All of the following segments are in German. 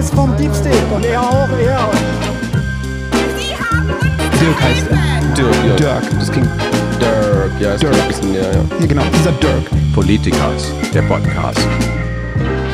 ist vom Deep State und er auch, er. Dirk heißt er. Dirk, ja. Dirk. Das klingt Dirk, ja, ist Dirk. ein bisschen, ja, ja. Ja, genau, dieser Dirk. Politikers, der Podcast.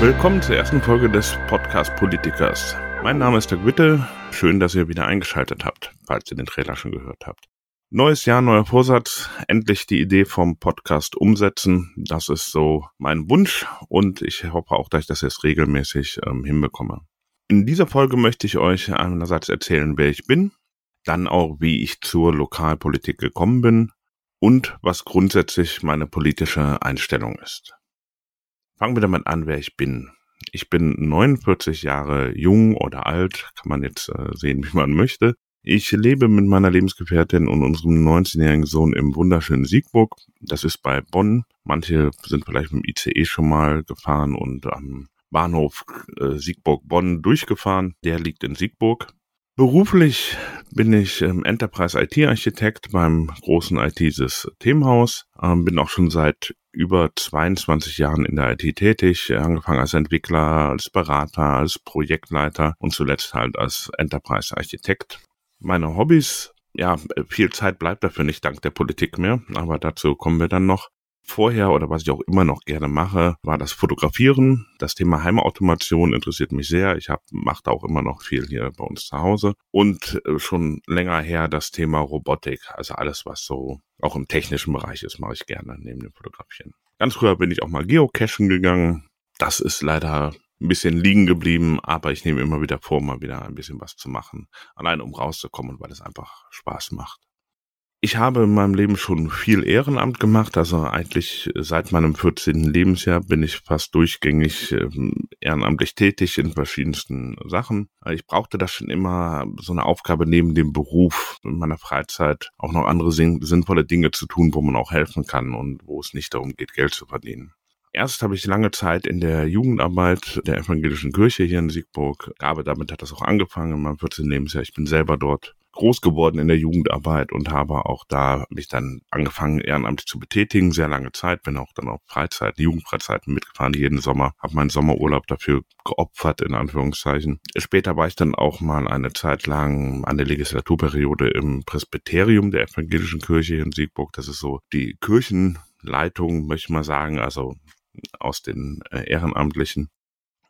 Willkommen zur ersten Folge des Podcast Politikers. Mein Name ist Dirk Witte. Schön, dass ihr wieder eingeschaltet habt, falls ihr den Trailer schon gehört habt. Neues Jahr, neuer Vorsatz. Endlich die Idee vom Podcast umsetzen. Das ist so mein Wunsch und ich hoffe auch, dass ich das jetzt regelmäßig ähm, hinbekomme. In dieser Folge möchte ich euch einerseits erzählen, wer ich bin, dann auch, wie ich zur Lokalpolitik gekommen bin und was grundsätzlich meine politische Einstellung ist. Fangen wir damit an, wer ich bin. Ich bin 49 Jahre jung oder alt, kann man jetzt äh, sehen, wie man möchte. Ich lebe mit meiner Lebensgefährtin und unserem 19-jährigen Sohn im wunderschönen Siegburg. Das ist bei Bonn. Manche sind vielleicht mit dem ICE schon mal gefahren und am Bahnhof äh, Siegburg-Bonn durchgefahren. Der liegt in Siegburg. Beruflich bin ich ähm, Enterprise IT-Architekt beim großen IT-Systemhaus. Ähm, bin auch schon seit über 22 Jahren in der IT tätig, angefangen als Entwickler, als Berater, als Projektleiter und zuletzt halt als Enterprise-Architekt. Meine Hobbys, ja, viel Zeit bleibt dafür nicht dank der Politik mehr, aber dazu kommen wir dann noch. Vorher oder was ich auch immer noch gerne mache, war das Fotografieren. Das Thema Heimautomation interessiert mich sehr. Ich habe mache da auch immer noch viel hier bei uns zu Hause und äh, schon länger her das Thema Robotik, also alles was so auch im technischen Bereich ist, mache ich gerne neben dem Fotografieren. Ganz früher bin ich auch mal geocachen gegangen. Das ist leider ein bisschen liegen geblieben, aber ich nehme immer wieder vor, mal wieder ein bisschen was zu machen. Allein um rauszukommen, weil es einfach Spaß macht. Ich habe in meinem Leben schon viel Ehrenamt gemacht, also eigentlich seit meinem 14. Lebensjahr bin ich fast durchgängig ähm, ehrenamtlich tätig in verschiedensten Sachen. Ich brauchte das schon immer, so eine Aufgabe neben dem Beruf in meiner Freizeit auch noch andere sinnvolle Dinge zu tun, wo man auch helfen kann und wo es nicht darum geht, Geld zu verdienen. Erst habe ich lange Zeit in der Jugendarbeit der evangelischen Kirche hier in Siegburg gearbeitet. Damit hat das auch angefangen in meinem 14. Lebensjahr. Ich bin selber dort groß geworden in der Jugendarbeit und habe auch da mich dann angefangen, ehrenamtlich zu betätigen, sehr lange Zeit, bin auch dann auf Freizeiten, Jugendfreizeiten mitgefahren, jeden Sommer, habe meinen Sommerurlaub dafür geopfert, in Anführungszeichen. Später war ich dann auch mal eine Zeit lang eine Legislaturperiode im Presbyterium der evangelischen Kirche in Siegburg. Das ist so die Kirchenleitung, möchte ich mal sagen, also aus den äh, Ehrenamtlichen.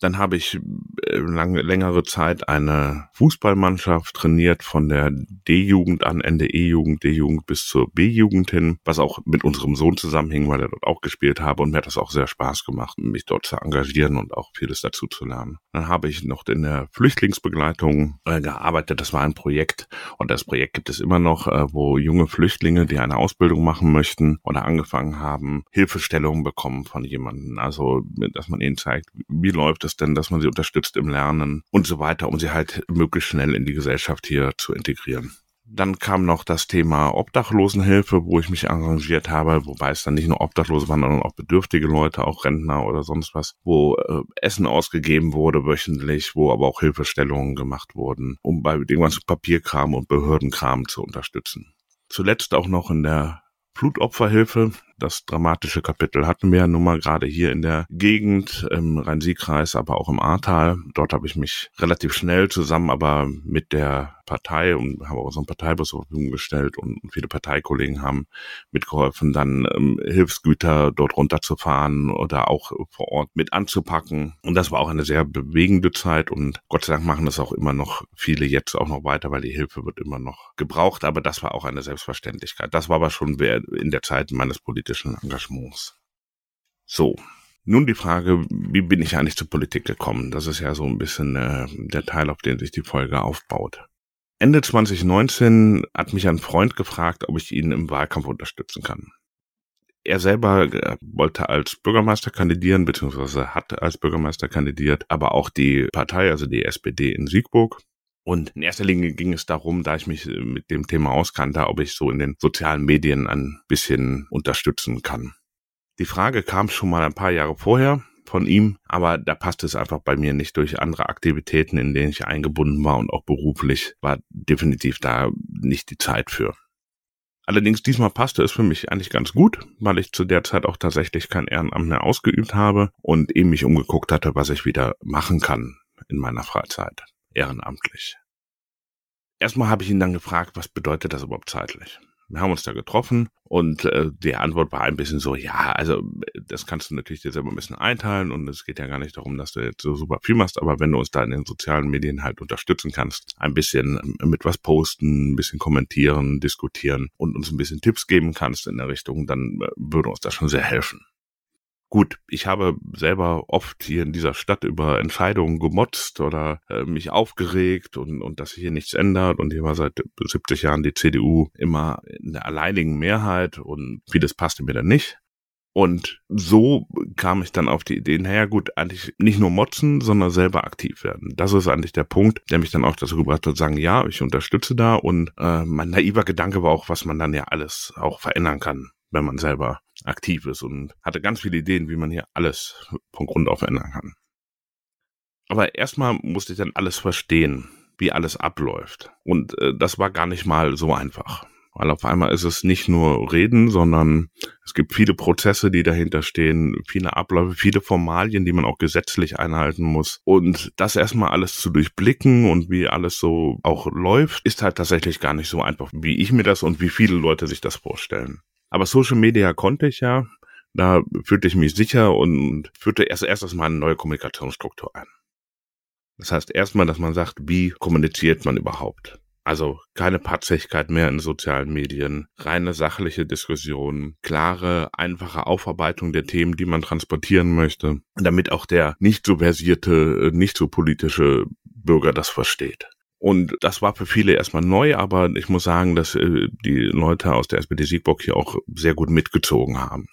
Dann habe ich äh, lange, längere Zeit eine Fußballmannschaft trainiert von der D-Jugend an, Ende E-Jugend, D-Jugend bis zur B-Jugend hin, was auch mit unserem Sohn zusammenhing, weil er dort auch gespielt habe und mir hat das auch sehr Spaß gemacht, mich dort zu engagieren und auch vieles dazu zu lernen. Dann habe ich noch in der Flüchtlingsbegleitung äh, gearbeitet. Das war ein Projekt und das Projekt gibt es immer noch, äh, wo junge Flüchtlinge, die eine Ausbildung machen möchten oder angefangen haben, Hilfestellungen bekommen von jemandem. Also, dass man ihnen zeigt, wie läuft es denn, dass man sie unterstützt im Lernen und so weiter, um sie halt möglichst schnell in die Gesellschaft hier zu integrieren. Dann kam noch das Thema Obdachlosenhilfe, wo ich mich arrangiert habe, wobei es dann nicht nur Obdachlose waren, sondern auch bedürftige Leute, auch Rentner oder sonst was, wo äh, Essen ausgegeben wurde wöchentlich, wo aber auch Hilfestellungen gemacht wurden, um bei irgendwas Papierkram und Behördenkram zu unterstützen. Zuletzt auch noch in der Flutopferhilfe. Das dramatische Kapitel hatten wir ja nun mal gerade hier in der Gegend, im Rhein-Sieg-Kreis, aber auch im Ahrtal. Dort habe ich mich relativ schnell zusammen aber mit der Partei und habe auch so einen Parteibus zur Verfügung gestellt und viele Parteikollegen haben mitgeholfen, dann ähm, Hilfsgüter dort runterzufahren oder auch vor Ort mit anzupacken. Und das war auch eine sehr bewegende Zeit und Gott sei Dank machen das auch immer noch viele jetzt auch noch weiter, weil die Hilfe wird immer noch gebraucht. Aber das war auch eine Selbstverständlichkeit. Das war aber schon in der Zeit meines politischen Engagements. So, nun die Frage, wie bin ich eigentlich zur Politik gekommen? Das ist ja so ein bisschen äh, der Teil, auf den sich die Folge aufbaut. Ende 2019 hat mich ein Freund gefragt, ob ich ihn im Wahlkampf unterstützen kann. Er selber äh, wollte als Bürgermeister kandidieren, beziehungsweise hat als Bürgermeister kandidiert, aber auch die Partei, also die SPD in Siegburg. Und in erster Linie ging es darum, da ich mich äh, mit dem Thema auskannte, ob ich so in den sozialen Medien ein bisschen unterstützen kann. Die Frage kam schon mal ein paar Jahre vorher von ihm, aber da passte es einfach bei mir nicht durch andere Aktivitäten, in denen ich eingebunden war und auch beruflich war definitiv da nicht die Zeit für. Allerdings diesmal passte es für mich eigentlich ganz gut, weil ich zu der Zeit auch tatsächlich kein Ehrenamt mehr ausgeübt habe und eben mich umgeguckt hatte, was ich wieder machen kann in meiner Freizeit, ehrenamtlich. Erstmal habe ich ihn dann gefragt, was bedeutet das überhaupt zeitlich? Wir haben uns da getroffen und äh, die Antwort war ein bisschen so, ja, also das kannst du natürlich dir selber ein bisschen einteilen und es geht ja gar nicht darum, dass du jetzt so super viel machst, aber wenn du uns da in den sozialen Medien halt unterstützen kannst, ein bisschen mit was posten, ein bisschen kommentieren, diskutieren und uns ein bisschen Tipps geben kannst in der Richtung, dann äh, würde uns das schon sehr helfen. Gut, ich habe selber oft hier in dieser Stadt über Entscheidungen gemotzt oder äh, mich aufgeregt und, und dass sich hier nichts ändert. Und hier war seit 70 Jahren die CDU immer in der alleinigen Mehrheit und vieles passte mir dann nicht. Und so kam ich dann auf die Idee, naja gut, eigentlich nicht nur motzen, sondern selber aktiv werden. Das ist eigentlich der Punkt, der mich dann auch dazu gebracht hat, zu sagen, ja, ich unterstütze da. Und äh, mein naiver Gedanke war auch, was man dann ja alles auch verändern kann, wenn man selber aktiv ist und hatte ganz viele Ideen, wie man hier alles von Grund auf ändern kann. Aber erstmal musste ich dann alles verstehen, wie alles abläuft. Und äh, das war gar nicht mal so einfach. Weil auf einmal ist es nicht nur Reden, sondern es gibt viele Prozesse, die dahinter stehen, viele Abläufe, viele Formalien, die man auch gesetzlich einhalten muss. Und das erstmal alles zu durchblicken und wie alles so auch läuft, ist halt tatsächlich gar nicht so einfach, wie ich mir das und wie viele Leute sich das vorstellen. Aber Social Media konnte ich ja. Da fühlte ich mich sicher und führte erst erstes mal eine neue Kommunikationsstruktur ein. Das heißt erstmal, dass man sagt, wie kommuniziert man überhaupt? Also keine Patzigkeit mehr in sozialen Medien, reine sachliche Diskussion, klare, einfache Aufarbeitung der Themen, die man transportieren möchte, damit auch der nicht so versierte, nicht so politische Bürger das versteht. Und das war für viele erstmal neu, aber ich muss sagen, dass äh, die Leute aus der SPD Siegburg hier auch sehr gut mitgezogen haben.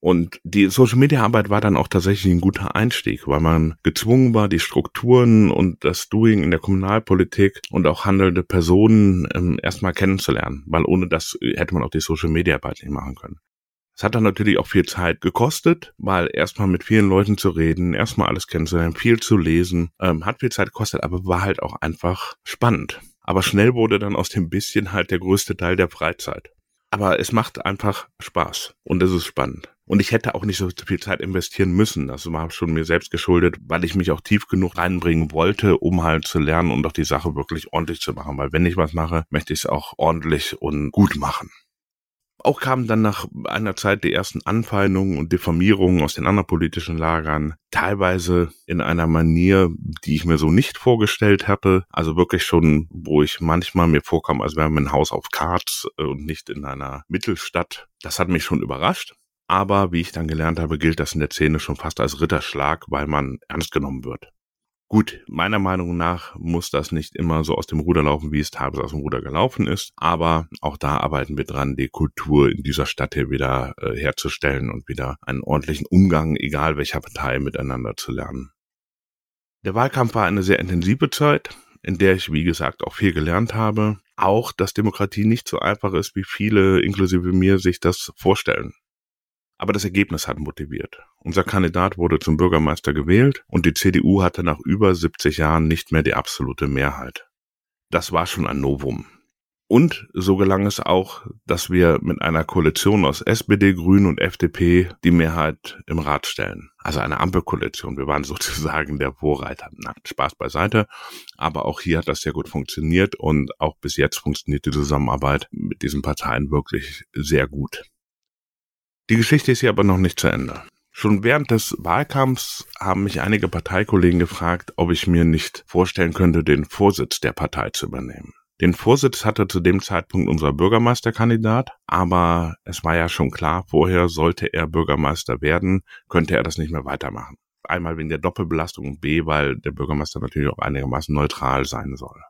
Und die Social Media Arbeit war dann auch tatsächlich ein guter Einstieg, weil man gezwungen war, die Strukturen und das Doing in der Kommunalpolitik und auch handelnde Personen ähm, erstmal kennenzulernen, weil ohne das hätte man auch die Social Media Arbeit nicht machen können. Es hat dann natürlich auch viel Zeit gekostet, weil erstmal mit vielen Leuten zu reden, erstmal alles kennenzulernen, viel zu lesen, ähm, hat viel Zeit gekostet, aber war halt auch einfach spannend. Aber schnell wurde dann aus dem bisschen halt der größte Teil der Freizeit. Aber es macht einfach Spaß und es ist spannend. Und ich hätte auch nicht so viel Zeit investieren müssen. Das war schon mir selbst geschuldet, weil ich mich auch tief genug reinbringen wollte, um halt zu lernen und auch die Sache wirklich ordentlich zu machen. Weil wenn ich was mache, möchte ich es auch ordentlich und gut machen. Auch kamen dann nach einer Zeit die ersten Anfeindungen und Diffamierungen aus den anderen politischen Lagern, teilweise in einer Manier, die ich mir so nicht vorgestellt hatte. Also wirklich schon, wo ich manchmal mir vorkam, als wäre mein Haus auf Karts äh, und nicht in einer Mittelstadt. Das hat mich schon überrascht. Aber wie ich dann gelernt habe, gilt das in der Szene schon fast als Ritterschlag, weil man ernst genommen wird. Gut, meiner Meinung nach muss das nicht immer so aus dem Ruder laufen, wie es teilweise aus dem Ruder gelaufen ist, aber auch da arbeiten wir dran, die Kultur in dieser Stadt hier wieder äh, herzustellen und wieder einen ordentlichen Umgang, egal welcher Partei, miteinander zu lernen. Der Wahlkampf war eine sehr intensive Zeit, in der ich, wie gesagt, auch viel gelernt habe. Auch, dass Demokratie nicht so einfach ist, wie viele, inklusive mir, sich das vorstellen. Aber das Ergebnis hat motiviert. Unser Kandidat wurde zum Bürgermeister gewählt und die CDU hatte nach über 70 Jahren nicht mehr die absolute Mehrheit. Das war schon ein Novum. Und so gelang es auch, dass wir mit einer Koalition aus SPD, Grünen und FDP die Mehrheit im Rat stellen. Also eine Ampelkoalition. Wir waren sozusagen der Vorreiter. Nein, Spaß beiseite. Aber auch hier hat das sehr gut funktioniert und auch bis jetzt funktioniert die Zusammenarbeit mit diesen Parteien wirklich sehr gut. Die Geschichte ist hier aber noch nicht zu Ende. Schon während des Wahlkampfs haben mich einige Parteikollegen gefragt, ob ich mir nicht vorstellen könnte, den Vorsitz der Partei zu übernehmen. Den Vorsitz hatte zu dem Zeitpunkt unser Bürgermeisterkandidat, aber es war ja schon klar, vorher sollte er Bürgermeister werden, könnte er das nicht mehr weitermachen. Einmal wegen der Doppelbelastung und B, weil der Bürgermeister natürlich auch einigermaßen neutral sein soll.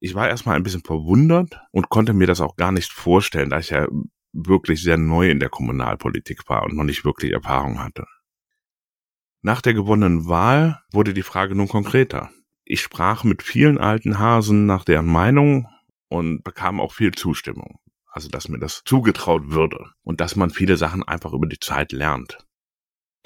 Ich war erstmal ein bisschen verwundert und konnte mir das auch gar nicht vorstellen, da ich ja wirklich sehr neu in der Kommunalpolitik war und noch nicht wirklich Erfahrung hatte. Nach der gewonnenen Wahl wurde die Frage nun konkreter. Ich sprach mit vielen alten Hasen nach deren Meinung und bekam auch viel Zustimmung. Also, dass mir das zugetraut würde und dass man viele Sachen einfach über die Zeit lernt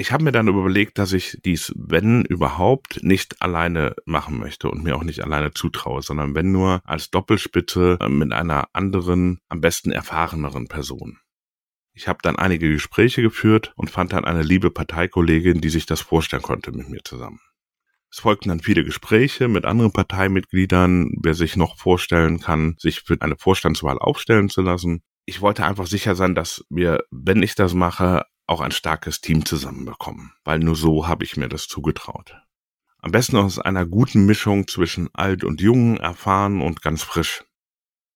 ich habe mir dann überlegt, dass ich dies, wenn überhaupt, nicht alleine machen möchte und mir auch nicht alleine zutraue, sondern wenn nur als Doppelspitze äh, mit einer anderen, am besten erfahreneren Person. Ich habe dann einige Gespräche geführt und fand dann eine liebe Parteikollegin, die sich das vorstellen konnte mit mir zusammen. Es folgten dann viele Gespräche mit anderen Parteimitgliedern, wer sich noch vorstellen kann, sich für eine Vorstandswahl aufstellen zu lassen. Ich wollte einfach sicher sein, dass wir, wenn ich das mache, auch ein starkes Team zusammenbekommen, weil nur so habe ich mir das zugetraut. Am besten aus einer guten Mischung zwischen alt und jung, erfahren und ganz frisch.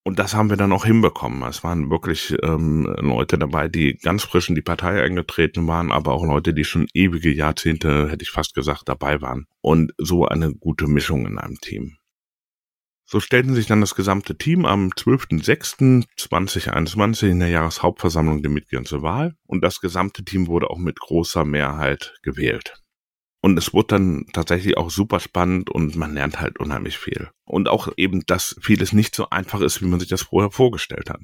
Und das haben wir dann auch hinbekommen. Es waren wirklich ähm, Leute dabei, die ganz frisch in die Partei eingetreten waren, aber auch Leute, die schon ewige Jahrzehnte, hätte ich fast gesagt, dabei waren. Und so eine gute Mischung in einem Team. So stellten sich dann das gesamte Team am 12.06.2021 in der Jahreshauptversammlung der Mitglieder zur Wahl und das gesamte Team wurde auch mit großer Mehrheit gewählt. Und es wurde dann tatsächlich auch super spannend und man lernt halt unheimlich viel. Und auch eben, dass vieles nicht so einfach ist, wie man sich das vorher vorgestellt hat.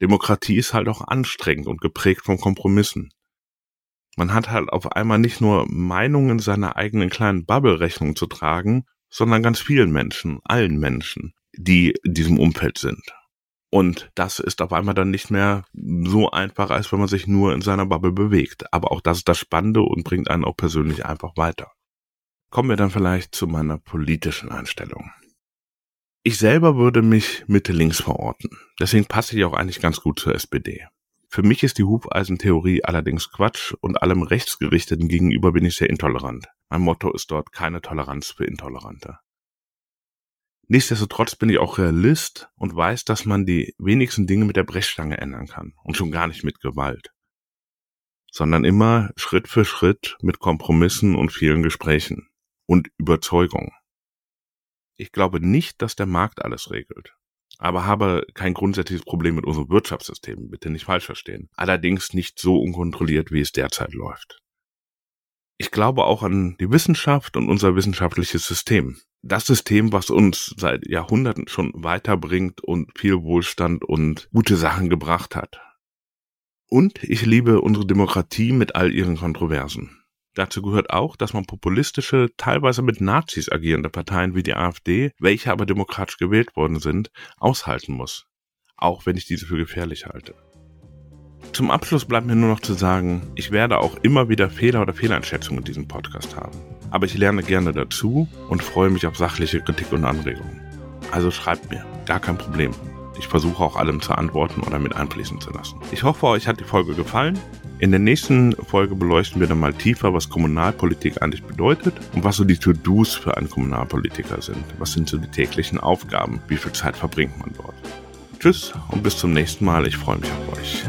Demokratie ist halt auch anstrengend und geprägt von Kompromissen. Man hat halt auf einmal nicht nur Meinungen seiner eigenen kleinen Bubble-Rechnung zu tragen, sondern ganz vielen Menschen, allen Menschen, die in diesem Umfeld sind. Und das ist auf einmal dann nicht mehr so einfach, als wenn man sich nur in seiner Bubble bewegt. Aber auch das ist das Spannende und bringt einen auch persönlich einfach weiter. Kommen wir dann vielleicht zu meiner politischen Einstellung. Ich selber würde mich Mitte links verorten. Deswegen passe ich auch eigentlich ganz gut zur SPD. Für mich ist die Hufeisentheorie allerdings Quatsch und allem Rechtsgerichteten gegenüber bin ich sehr intolerant. Mein Motto ist dort keine Toleranz für Intolerante. Nichtsdestotrotz bin ich auch Realist und weiß, dass man die wenigsten Dinge mit der Brechstange ändern kann und schon gar nicht mit Gewalt, sondern immer Schritt für Schritt mit Kompromissen und vielen Gesprächen und Überzeugung. Ich glaube nicht, dass der Markt alles regelt, aber habe kein grundsätzliches Problem mit unserem Wirtschaftssystem, bitte nicht falsch verstehen, allerdings nicht so unkontrolliert, wie es derzeit läuft. Ich glaube auch an die Wissenschaft und unser wissenschaftliches System das System, was uns seit Jahrhunderten schon weiterbringt und viel Wohlstand und gute Sachen gebracht hat. Und ich liebe unsere Demokratie mit all ihren Kontroversen. Dazu gehört auch, dass man populistische, teilweise mit Nazis agierende Parteien wie die AfD, welche aber demokratisch gewählt worden sind, aushalten muss. Auch wenn ich diese für gefährlich halte. Zum Abschluss bleibt mir nur noch zu sagen, ich werde auch immer wieder Fehler oder Fehleinschätzungen in diesem Podcast haben. Aber ich lerne gerne dazu und freue mich auf sachliche Kritik und Anregungen. Also schreibt mir, gar kein Problem. Ich versuche auch allem zu antworten oder mit einfließen zu lassen. Ich hoffe, euch hat die Folge gefallen. In der nächsten Folge beleuchten wir dann mal tiefer, was Kommunalpolitik eigentlich bedeutet und was so die To-Dos für einen Kommunalpolitiker sind. Was sind so die täglichen Aufgaben? Wie viel Zeit verbringt man dort? Tschüss und bis zum nächsten Mal. Ich freue mich auf euch.